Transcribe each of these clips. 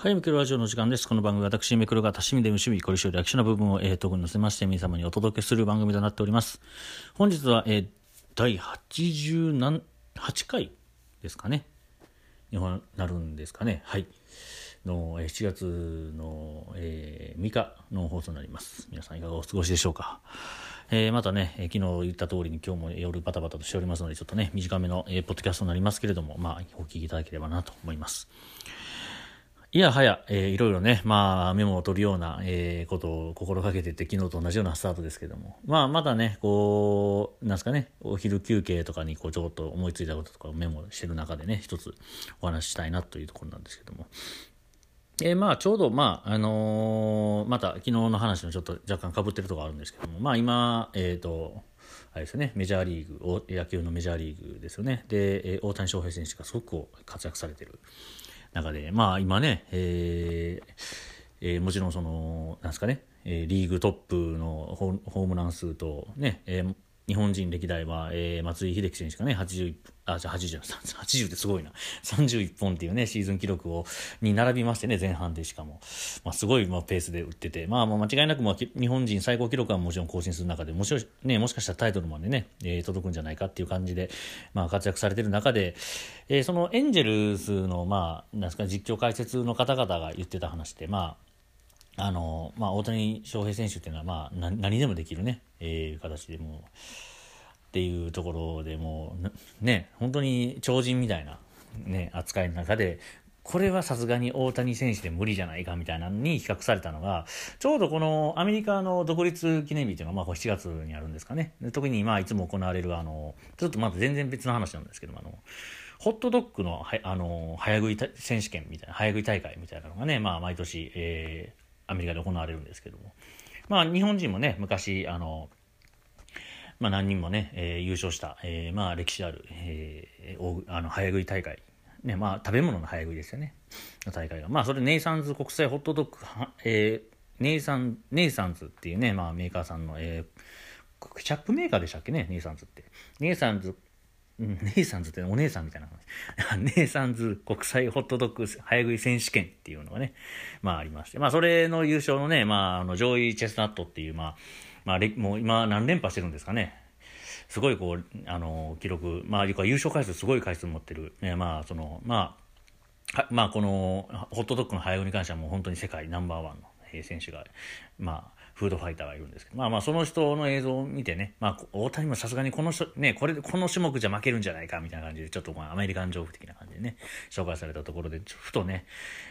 はい、ミクロラジオの時間です。この番組は私、ミクロが多趣味で無趣味、これ以上略な部分を、えー、特に載せまして、皆様にお届けする番組となっております。本日は、えー、第88回ですかね。になるんですかね。はい。の、えー、7月の、えー、3日の放送になります。皆さんいかがお過ごしでしょうか。えー、またね、えー、昨日言った通りに今日も夜バタバタとしておりますので、ちょっとね、短めの、えー、ポッドキャストになりますけれども、まあ、お聞きいただければなと思います。いやはや、えー、いろいろね、まあ、メモを取るような、えー、ことを心がけてて、昨日と同じようなスタートですけども、まあ、まだね、こう、なんすかね、お昼休憩とかに、こう、ちょっと思いついたこととかをメモしてる中でね、一つお話ししたいなというところなんですけども、えー、まあ、ちょうど、まあ、あのー、また、昨日の話のちょっと若干被ってるところあるんですけども、まあ、今、えっ、ー、と、あれですよね、メジャーリーグ、野球のメジャーリーグですよね。で、えー、大谷翔平選手がすごく活躍されてる。中で、まあ今ね、えーえー、もちろんその、なんですかね、えー、リーグトップのホームラン数とね、えー、日本人歴代は、えー、松井秀喜選手がね、81、あ、じゃあ80、80ってすごいな。31本っていうね、シーズン記録を、に並びましてね、前半でしかも。まあ、すごい、まあ、ペースで打ってて、まあ、間違いなく、まあ、日本人最高記録はもちろん更新する中で、もちろん、ね、もしかしたらタイトルまでね、えー、届くんじゃないかっていう感じで、まあ、活躍されてる中で、えー、そのエンジェルスの、まあ、なんですか、実況解説の方々が言ってた話で、まあ、あの、まあ、大谷翔平選手っていうのは、まあ、何でもできるね、えー、形でもっていうところでもう、ね、本当に超人みたいな、ね、扱いの中で、これはさすがに大谷選手で無理じゃないかみたいなのに比較されたのが、ちょうどこのアメリカの独立記念日というのがまあ7月にあるんですかね。特に今いつも行われるあの、ちょっとまた全然別の話なんですけども、あの、ホットドッグのあの早食い選手権みたいな、早食い大会みたいなのがね、まあ毎年、えー、アメリカで行われるんですけども。まあ日本人もね、昔、あの、まあ何人もね、えー、優勝した、えー、まあ歴史ある、えー、あの早食い大会ね、まあ食べ物の早食いですよね。の大会が。まあそれネイサンズ国際ホットドッグ、えー、ネイサン、ネイサンズっていうね、まあメーカーさんの、えー、ケチャップメーカーでしたっけね、ネイサンズって。ネイサンズ、ネイサンズってお姉さんみたいな感じ。ネイサンズ国際ホットドッグ早食い選手権っていうのがね、まあありまして。まあそれの優勝のね、まああの、ジョイ・チェスナットっていう、まあ、まあ、もう今何連覇してるんですかね。すごいこう、あの、記録、まあ、優勝回数すごい回数持ってる。ね、まあ、その、まあ、まあ、この、ホットドッグの早食いに関してはもう本当に世界ナンバーワンの選手が、まあ、フードファイターがいるんですけど、まあまあその人の映像を見てね、まあ大谷もさすがにこの人、ね、これで、この種目じゃ負けるんじゃないかみたいな感じで、ちょっとまあアメリカンジョーク的な感じでね、紹介されたところで、ふとね、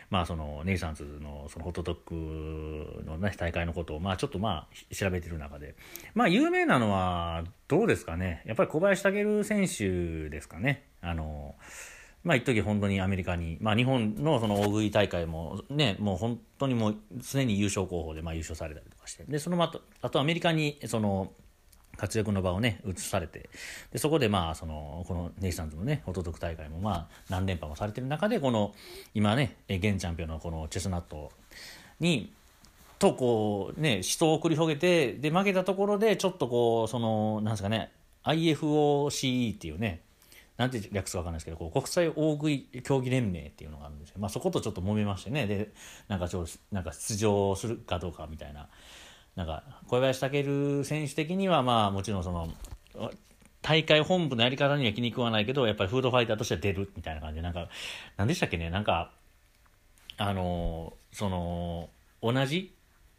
まあそのネイサンズのそのホットドッグのね、大会のことを、まあちょっとまあ調べてる中で、まあ有名なのはどうですかね、やっぱり小林武選手ですかね、あの、まあ一時本当にアメリカに、まあ日本のその大食い大会もね、もう本当にもう常に優勝候補でまあ優勝されたりとかして、で、その後、あとアメリカにその活躍の場をね、移されて、で、そこでまあその、このネイサンズのね、ホトトク大会もまあ何連覇もされてる中で、この今ね、現チャンピオンのこのチェスナットに、とこうね、死闘を繰り広げて、で、負けたところでちょっとこう、その、なんですかね、IFOCE っていうね、なんて略すかわかんないですけど、こう国際大食い競技連盟っていうのがあるんですよ。まあそことちょっと揉めましてね、で、なんかちょなんか出場するかどうかみたいな。なんか、小林武選手的にはまあもちろんその、大会本部のやり方には気に食わないけど、やっぱりフードファイターとしては出るみたいな感じで、なんか、なんでしたっけね、なんか、あの、その、同じ、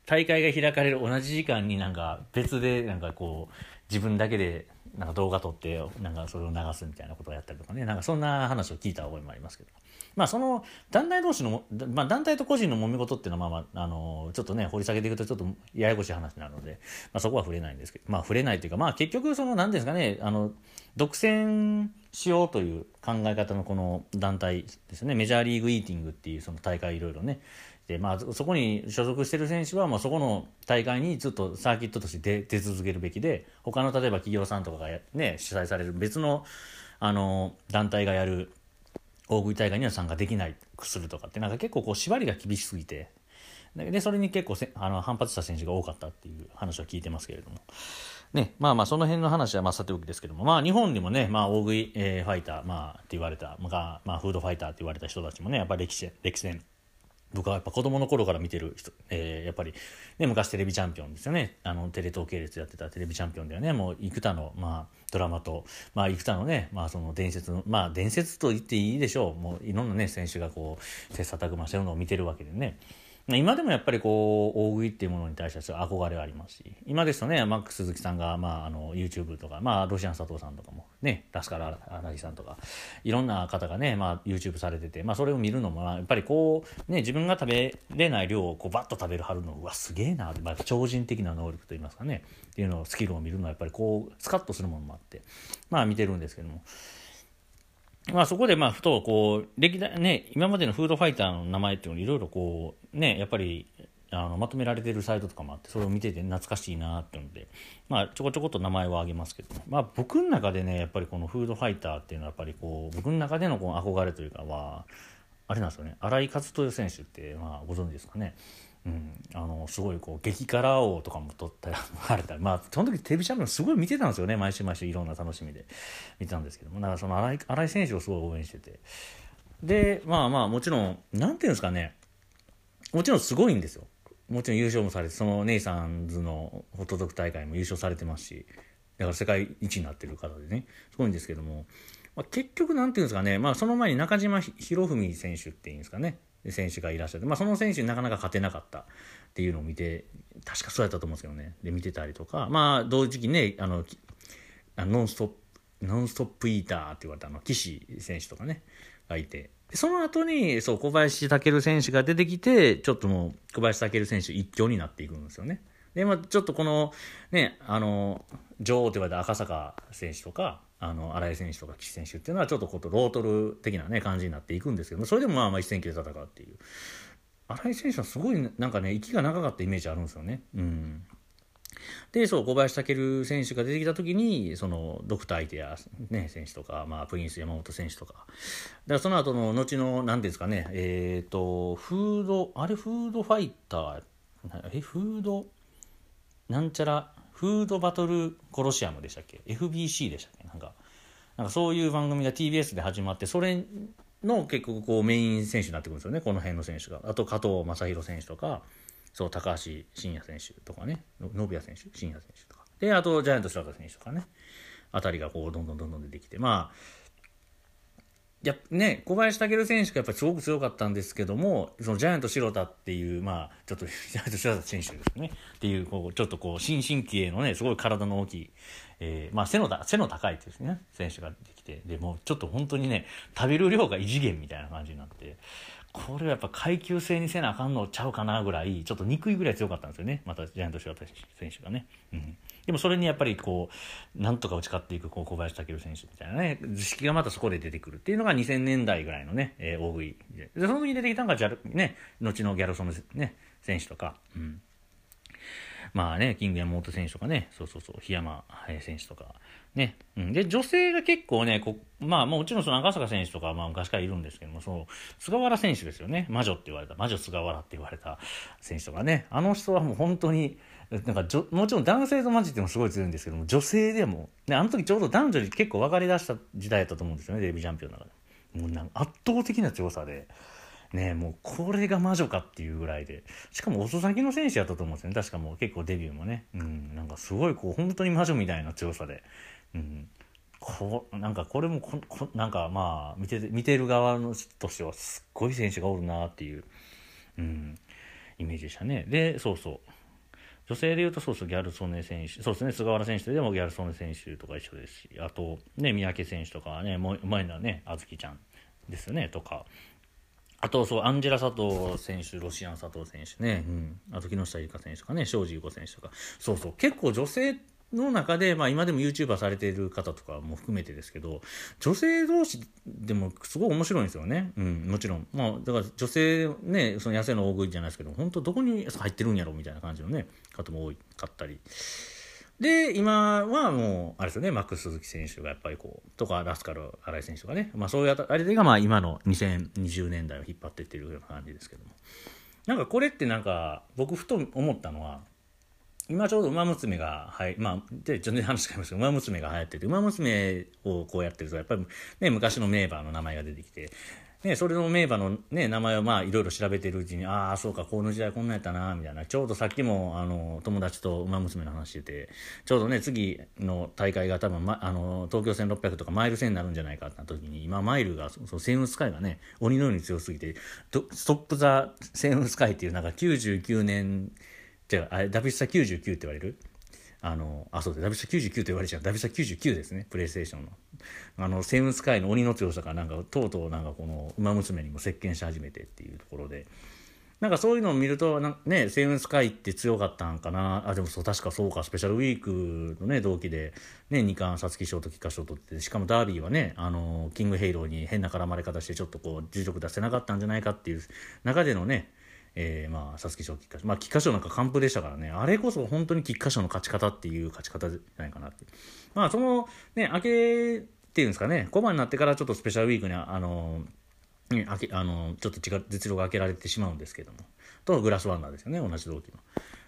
大会が開かれる同じ時間になんか別でなんかこう、自分だけでなんか動画撮ってなんかそれを流すみたいなことをやったりとかね。なんかそんな話を聞いた覚えもありますけど。まあその団体同士の、まあ、団体と個人の揉め事っていうのはまあ、あ、のちょっとね掘り下げていくとちょっとややこしい話なので、まあ、そこは触れないんですけどまあ触れないというかまあ結局その何ですかねあの独占しようという考え方のこの団体ですね。メジャーリーグイーティングっていうその大会いろいろね。で、まあ、そこに所属してる選手は、まあ、そこの大会にずっとサーキットとして出続けるべきで、他の例えば企業さんとかがね、主催される別の、あの、団体がやる大食い大会には参加できないくするとかって、なんか結構こう縛りが厳しすぎて、で、それに結構あの反発した選手が多かったっていう話は聞いてますけれども。ね、まあまあその辺の話はまあさておきですけども、まあ日本でもね、まあ大食い、えー、ファイター、まあって言われた、まあ、まあフードファイターって言われた人たちもね、やっぱり歴史、歴戦僕はやっぱ子供の頃から見てる人、えー、やっぱり、ね、昔テレビチャンピオンですよね。あの、テレ東系列やってたテレビチャンピオンだよね、もう幾多の、まあ、ドラマと、まあ、幾多のね、まあ、その伝説の、まあ、伝説と言っていいでしょう。もう、いろんなね、選手がこう、切磋琢磨してるのを見てるわけでね。今でもやっぱりこう大食いっていうものに対しては憧れはありますし今ですとねマックス鈴木さんが、まあ、あの YouTube とか、まあ、ロシアン佐藤さんとかもねラスカラ荒木さんとかいろんな方がね、まあ、YouTube されてて、まあ、それを見るのもやっぱりこう、ね、自分が食べれない量をこうバッと食べるはるのうわすげえな、まあ、超人的な能力といいますかねっていうのをスキルを見るのはやっぱりこうスカッとするものもあってまあ見てるんですけども。まあそこでまあふとこう歴代ね今までのフードファイターの名前っていうのをいろいろこうねやっぱりあのまとめられてるサイトとかもあってそれを見てて懐かしいなってのでまあちょこちょこと名前を挙げますけどまあ僕の中でねやっぱりこのフードファイターっていうのはやっぱりこう僕の中でのこの憧れというかはあれなんですよね新井和豊選手ってまあご存知ですかね。うん、あのすごいこう激辛王とかも取ったりあれたまあその時テレビチャンネルすごい見てたんですよね。毎週毎週いろんな楽しみで。見てたんですけども。だからその新井新井選手をすごい応援してて。でまあまあもちろんなんていうんですかね。もちろんすごいんですよ。もちろん優勝もされてそのネイサンズのホットドッグ大会も優勝されてますし。だから世界一になってる方でね。すごいんですけども、まあ、結局なんていうんですかね、まあ、その前に中島博文選手っていうんですかね。選手がいらっしゃって、まあ、その選手になかなか勝てなかったっていうのを見て確かそうやったと思うんですけどねで見てたりとかまあ同時期ねあのノンストップノンストップイーターって言われたあの岸選手とかねがいてその後にそう小林武選手が出てきてちょっともう小林武選手一強になっていくんですよね。でまあ、ちょっとこのねあの女王と言われた赤坂選手とかあの新井選手とか岸選手っていうのはちょっとこうロートル的な、ね、感じになっていくんですけどそれでもまあまあ一戦級で戦うっていう。新井選手はすごいなんかね息が長かったイメージあるんですよね。うん。でそう小林武選手が出てきた時にそのドクター相手や、ね、選手とか、まあ、プリンス山本選手とか。だからその後の後の何ていうんですかねえっ、ー、とフードあれフードファイター？えフード？なんちゃら？フードバトルコロシアムでしたっけ？FBC でしたっけ？なんかなんかそういう番組が TBS で始まってそれの結局こうメイン選手になってくるんですよねこの辺の選手が。あと加藤正宏選手とかそう高橋真也選手とかね。信也選手？真也選手とか。であとジャイアント白田選手とかね。あたりがこうどんどんどんどん出てきて。まあやね、小林武選手がやっぱりすごく強かったんですけどもそのジャイアント白田っていうまあちょっと ジャイアント白田選手ですね。っていうこうちょっとこう新進気鋭のねすごい体の大きい、えー、まあ背の背の高いですね選手ができて。でもちょっと本当にね食べる量が異次元みたいな感じになって。これはやっぱ階級制にせなあかんのちゃうかなぐらいちょっと憎いぐらい強かったんですよね。またジャイアント・シュワタ選手がね、うん、でもそれにやっぱりこうなんとか打ち勝っていくこう小林武選手みたいなね図式がまたそこで出てくるっていうのが2000年代ぐらいのね、えー、大食いで。その時に出てきたのがジャル、ね、後のギャルソン、ね、選手とか、うん。まあね、キング山本選手とかね、そうそうそう、檜山選手とか、ね。うん、で、女性が結構ね、こまあもちろんその赤坂選手とかまあ昔からいるんですけども、その菅原選手ですよね。魔女って言われた、魔女菅原って言われた選手とかね。あの人はもう本当に、なんかもちろん男性とマジってもすごい強いんですけども、女性でも、ね、あの時ちょうど男女に結構分かりだした時代だったと思うんですよね、デビューチャンピオンの中で。もうなんか圧倒的な強さで。ねもうこれが魔女かっていうぐらいで。しかも遅咲きの選手やったと思うんですよね。確かもう結構デビューもね。うん。なんかすごいこう本当に魔女みたいな強さで。うん。こなんかこれもここなんかまあ見て見てる側のとしてはすっごい選手がおるなっていう、うん、イメージでしたね。でそうそう。女性でいうとそうそうギャル曽根選手。そうですね。菅原選手でもギャル曽根選手とか一緒ですし。あとね三宅選手とかねも前のねあずきちゃんですよね。とか。あと、そう、アンジェラ佐藤選手、ロシアン佐藤選手ね、うん、あと木下ゆか選手とかね、庄司優子選手とか、そうそう、結構女性の中で、まあ今でも YouTuber されている方とかも含めてですけど、女性同士でもすごい面白いんですよね。うん、もちろん。まあ、だから女性ね、その痩せの大食いじゃないですけど、本当どこに入ってるんやろみたいな感じのね、方も多かったり。で、今はもう、あれですよね、マックス鈴木選手がやっぱりこう、とか、ラスカル新井選手とかね、まあそういうあれがまあ今の2020年代を引っ張っていってるような感じですけども。なんかこれってなんか、僕ふと思ったのは、今ちょうど馬娘が、はい、まあ、で、全然話変わりますけど、馬娘が流行ってて、馬娘をこうやってると、やっぱりね、昔のメーバーの名前が出てきて、ね、それの名馬の、ね、名前をまあいろいろ調べてるうちにああそうかこの時代こんなやったなみたいなちょうどさっきもあの友達と馬娘の話しててちょうどね次の大会が多分、ま、あの東京戦600とかマイル戦になるんじゃないかって時に今マイルがそのセームスカイがね鬼のように強すぎてストップ・ザ・セームスカイっていうなんか99年じゃあダビスタ99って言われる？あの、あ、そうです。ダビスタ99と言われちゃう。ダビスタ99ですね。プレイステーションの。あの、セブンスカイの鬼の強さが、なんか、とうとうなんかこの、馬娘にも接見し始めてっていうところで、なんかそういうのを見ると、ね、セブンスカイって強かったんかな？あ、でもそう、確かそうか、スペシャルウィークのね、同期で、ね、2冠、皐月賞と菊花賞取って、しかもダービーはね、あの、キングヘイローに変な絡まれ方して、ちょっとこう、実力出せなかったんじゃないかっていう中でのね、えー、まあ、皐月賞、菊花賞。まあ、菊花賞なんか完封でしたからね、あれこそ本当に菊花賞の勝ち方っていう勝ち方じゃないかなって。まあ、その、ね、明けっていうんですかね、小判になってからちょっとスペシャルウィークに、あの、ね、あけあのちょっと実力が開けられてしまうんですけども。と、グラスワンダーですよね、同じ同期の。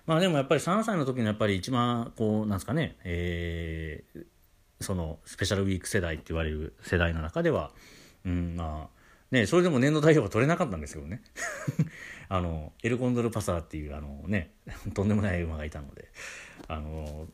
まあでもやっぱり3歳の時のやっぱり一番、こう、なんですかね、えー、そのスペシャルウィーク世代って言われる世代の中では、うん、まあ、ね、それでも年度代表は取れなかったんですけどね。あの、エルコンドルパサーっていう、あのね、とんでもない馬がいたので、あの、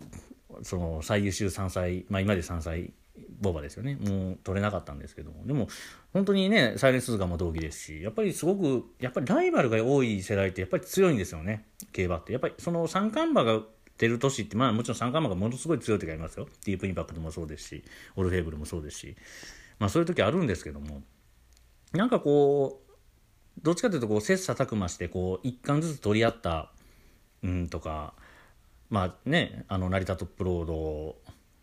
その最優秀3歳、まあ今で3歳ボバですよね。もう取れなかったんですけども。でも、本当にね、サイレンスズガも同期ですし、やっぱりすごく、やっぱりライバルが多い世代ってやっぱり強いんですよね。競馬って。やっぱりその三冠馬が出る年って、まあもちろん三冠馬がものすごい強い時ありますよ。ディープインパクトもそうですし、オルフェーブルもそうですし。まあそういう時あるんですけども、なんかこうどっちかというとこう切磋琢磨してこう一貫ずつ取り合ったうんとかまあねあの成田トップロード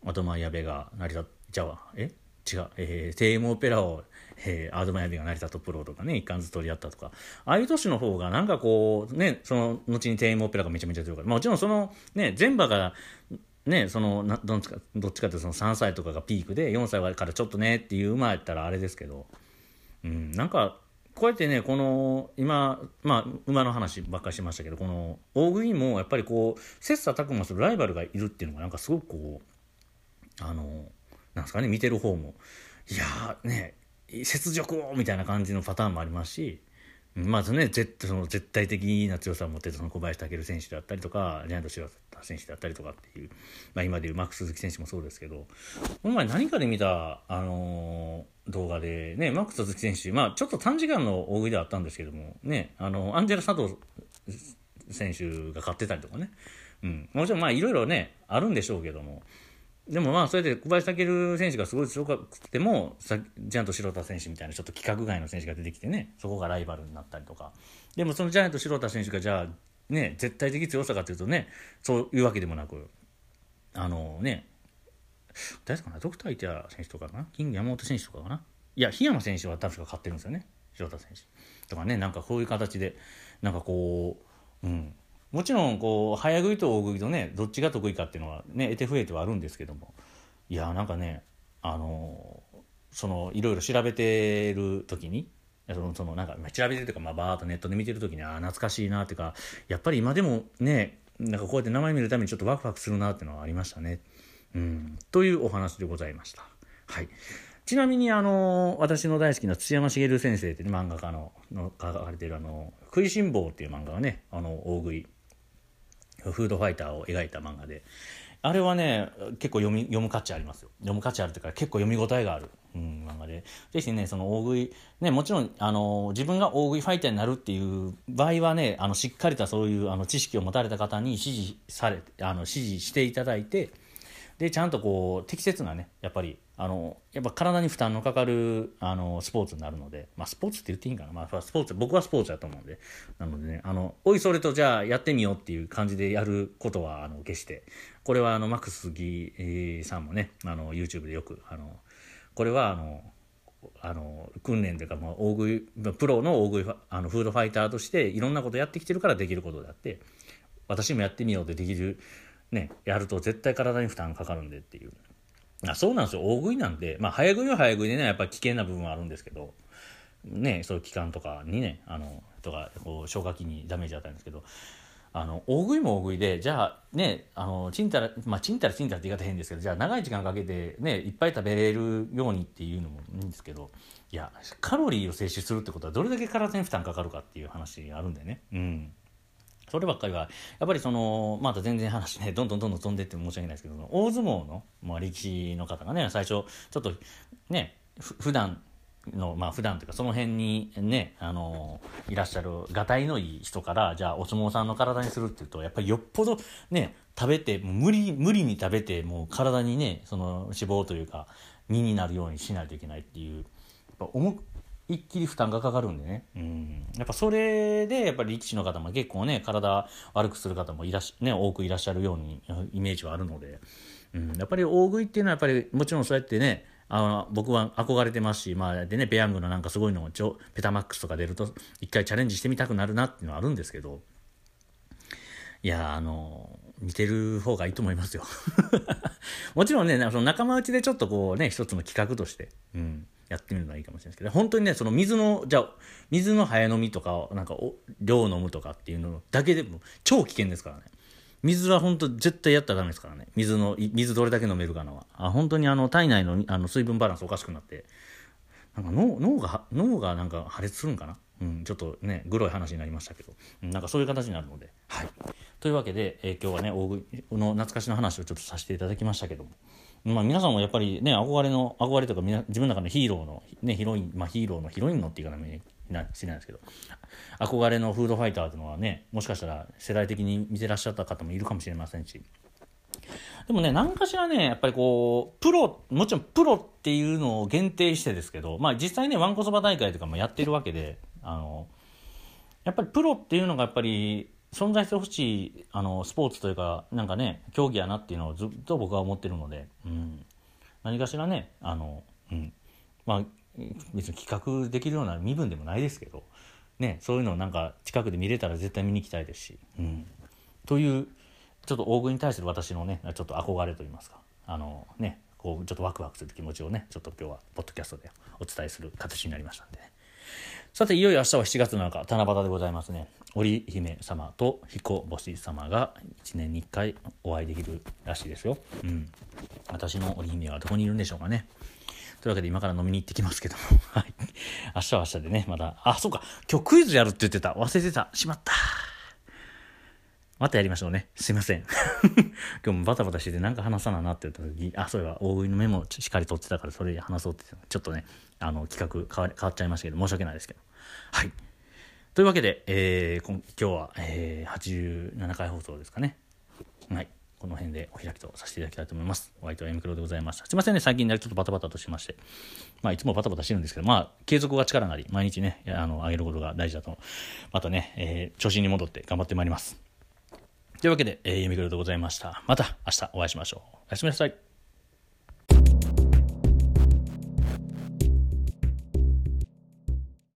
アドマイヤベが成田じゃあえ？違う、えー、テームオペラを、えー、アドマイヤベが成田トップロードがね一貫ずつ取り合ったとか。ああいう年の方がなんかこうねその後にテームオペラがめちゃめちゃ強いかった、まあ、もちろんそのね全馬がね、そのなどっちかどっちかというとその3歳とかがピークで4歳からちょっとねっていう馬やったらあれですけど。うん、なんかこうやってねこの今、まあ、馬の話ばっかりしましたけどこの大食いもやっぱりこう切磋琢磨するライバルがいるっていうのがなんかすごくこうあのなんですかね見てる方も。いやね雪辱をみたいな感じのパターンもありますしまずね絶その絶対的な強さを持ってその小林武選手だったりとかジャイアント白田選手だったりとかっていう、まあ、今でいうマックス鈴木選手もそうですけどこの前何かで見た、あのー、動画でねマックス鈴木選手、まあ、ちょっと短時間の大食いではあったんですけどもねあのアンジェラ佐藤選手が勝ってたりとかね、うん、もちろんまあいろいろねあるんでしょうけどもでもまあそれで小林武選手がすごい強くてもジャイアント白田選手みたいなちょっと規格外の選手が出てきてねそこがライバルになったりとか。でもそのジャイアント白田選手がじゃあね絶対的強さかというとねそういうわけでもなくあのね誰ですかなドクター・イテア選手とかかな？キング山本選手とかかな？いや檜山選手は確か勝ってるんですよね白田選手。とかねなんかこういう形でなんかこううん。もちろんこう早食いと大食いとねどっちが得意かっていうのはね得て増えてはあるんですけどもいやなんかねあのそのいろいろ調べてる時にそのそのなんか調べてるというか、まあ、バーッとネットで見てる時にああ懐かしいなっていうかやっぱり今でもねなんかこうやって名前見るためにちょっとワクワクするなっていうのはありましたね。うん、というお話でございました。はい。ちなみにあの私の大好きな土山茂先生って、ね、漫画家のの書かれてるあの「食いしん坊」っていう漫画がねあの大食い フードファイターを描いた漫画で。あれはね結構読み読む価値ありますよ。読む価値あるというか結構読み応えがある、うん、漫画で。ぜひねその大食いねもちろんあの自分が大食いファイターになるっていう場合はねあのしっかりとそういうあの知識を持たれた方に指示されあの指示していただいてでちゃんとこう適切なねやっぱりあのやっぱ体に負担のかかるあのスポーツになるので、まあ、スポーツって言っていいんかな、まあ、スポーツ僕はスポーツだと思うんで。なのでねあのおいそれとじゃあやってみようっていう感じでやることはあの決して。これはあのマックス杉さんもねあの YouTube でよくあのこれはあのあの訓練というか、まあ、大食いプロの大食いあのフードファイターとしていろんなことやってきてるからできることであって私もやってみようってできるねやると絶対体に負担かかるんでっていう。あそうなんですよ。大食いなんで。まあ早食いは早食いでねやっぱ危険な部分はあるんですけど。ねそういう期間とかにねあのとかこう消化器にダメージ与えるんですけど。あの大食いも大食いでじゃあねあのちんたらまあちんたらちんたらって言い方変ですけどじゃあ長い時間かけてねいっぱい食べれるようにっていうのもいいんですけど。いやカロリーを摂取するってことはどれだけ体に負担かかるかっていう話があるんでね。うん。そればっかりはやっぱりそのまた全然話ねどんどんどんどん飛んでって申し訳ないですけど大相撲の、まあ、力士の方がね最初ちょっとねふ普段のまあ普段というかその辺にねあのいらっしゃるがたいのいい人からじゃあお相撲さんの体にするっていうとやっぱりよっぽどね食べて無理無理に食べてもう体にねその脂肪というか身になるようにしないといけないっていうやっぱ重一気に負担がかかるんでね、うん、やっぱそれでやっぱり力士の方も結構ね体悪くする方もいらし、ね、多くいらっしゃるようにイメージはあるので、うん、やっぱり大食いっていうのはやっぱりもちろんそうやってねあの僕は憧れてますし、まあ、でねペヤングのなんかすごいのペタマックスとか出ると一回チャレンジしてみたくなるなっていうのはあるんですけど。いやあの見てる方がいいと思いますよ。もちろんねその仲間内でちょっとこうね一つの企画として、うん、やってみるのはいいかもしれないですけど本当にねその水のじゃあ水の早飲みとかなんか量飲むとかっていうのだけでも超危険ですからね水は本当絶対やったらダメですからね。水の、水どれだけ飲めるかのは。あ本当にあの体内のあの水分バランスおかしくなって、なんか脳脳が、脳がなんか破裂するんかな？うん、ちょっとね、グロい話になりましたけど、うん、なんかそういう形になるので。はい。というわけで、えー、今日はね、大食いの懐かしの話をちょっとさせていただきましたけども。まあ皆さんもやっぱりね、憧れの、憧れとか自分の中のヒーローの、ね、ヒロイン、まあヒーローのヒロインのっていうかね、なしないですけど憧れのフードファイターというのはねもしかしたら世代的に見てらっしゃった方もいるかもしれませんし。でもね何かしらねやっぱりこうプロもちろんプロっていうのを限定してですけどまあ実際ねわんこそば大会とかもやってるわけであのやっぱりプロっていうのがやっぱり存在してほしいあのスポーツというかなんかね競技やなっていうのをずっと僕は思ってるので、うん、何かしらねあの、うん。まあ、別に企画できるような身分でもないですけど、ね、そういうのをなんか近くで見れたら絶対見に行きたいですし、うん、というちょっと大食いに対する私のねちょっと憧れといいますかあのねこうちょっとワクワクする気持ちをねちょっと今日はポッドキャストでお伝えする形になりましたんでね。さていよいよ明日は7月7日七夕でございますね織姫様と彦星様が1年に1回お会いできるらしいですよ、うん、私の織姫はどこにいるんでしょうかねというわけで今から飲みに行ってきますけども。はい。明日は明日でね、また、あ、そうか。今日クイズやるって言ってた。忘れてた。しまった。またやりましょうね。すいません。今日もバタバタしてて何か話さななって言った時、あ、そういえば大食いのメモしっかり取ってたからそれで話そうってちょっとね、あの企画変わ変わっちゃいましたけど、申し訳ないですけど。はい。というわけで、えー、今日は、えー、87回放送ですかね。はい。この辺でお開きとさせていただきたいと思います。お相手は M クロでございました。すいませんね、最近ね、ちょっとバタバタとしまして。まあ、いつもバタバタしてるんですけど、まあ、継続が力なり、毎日ね、あの、上げることが大事だと、またね、えー、調子に戻って頑張ってまいります。というわけで、えー、ゆみくるでございました。また明日お会いしましょう。おやすみなさい。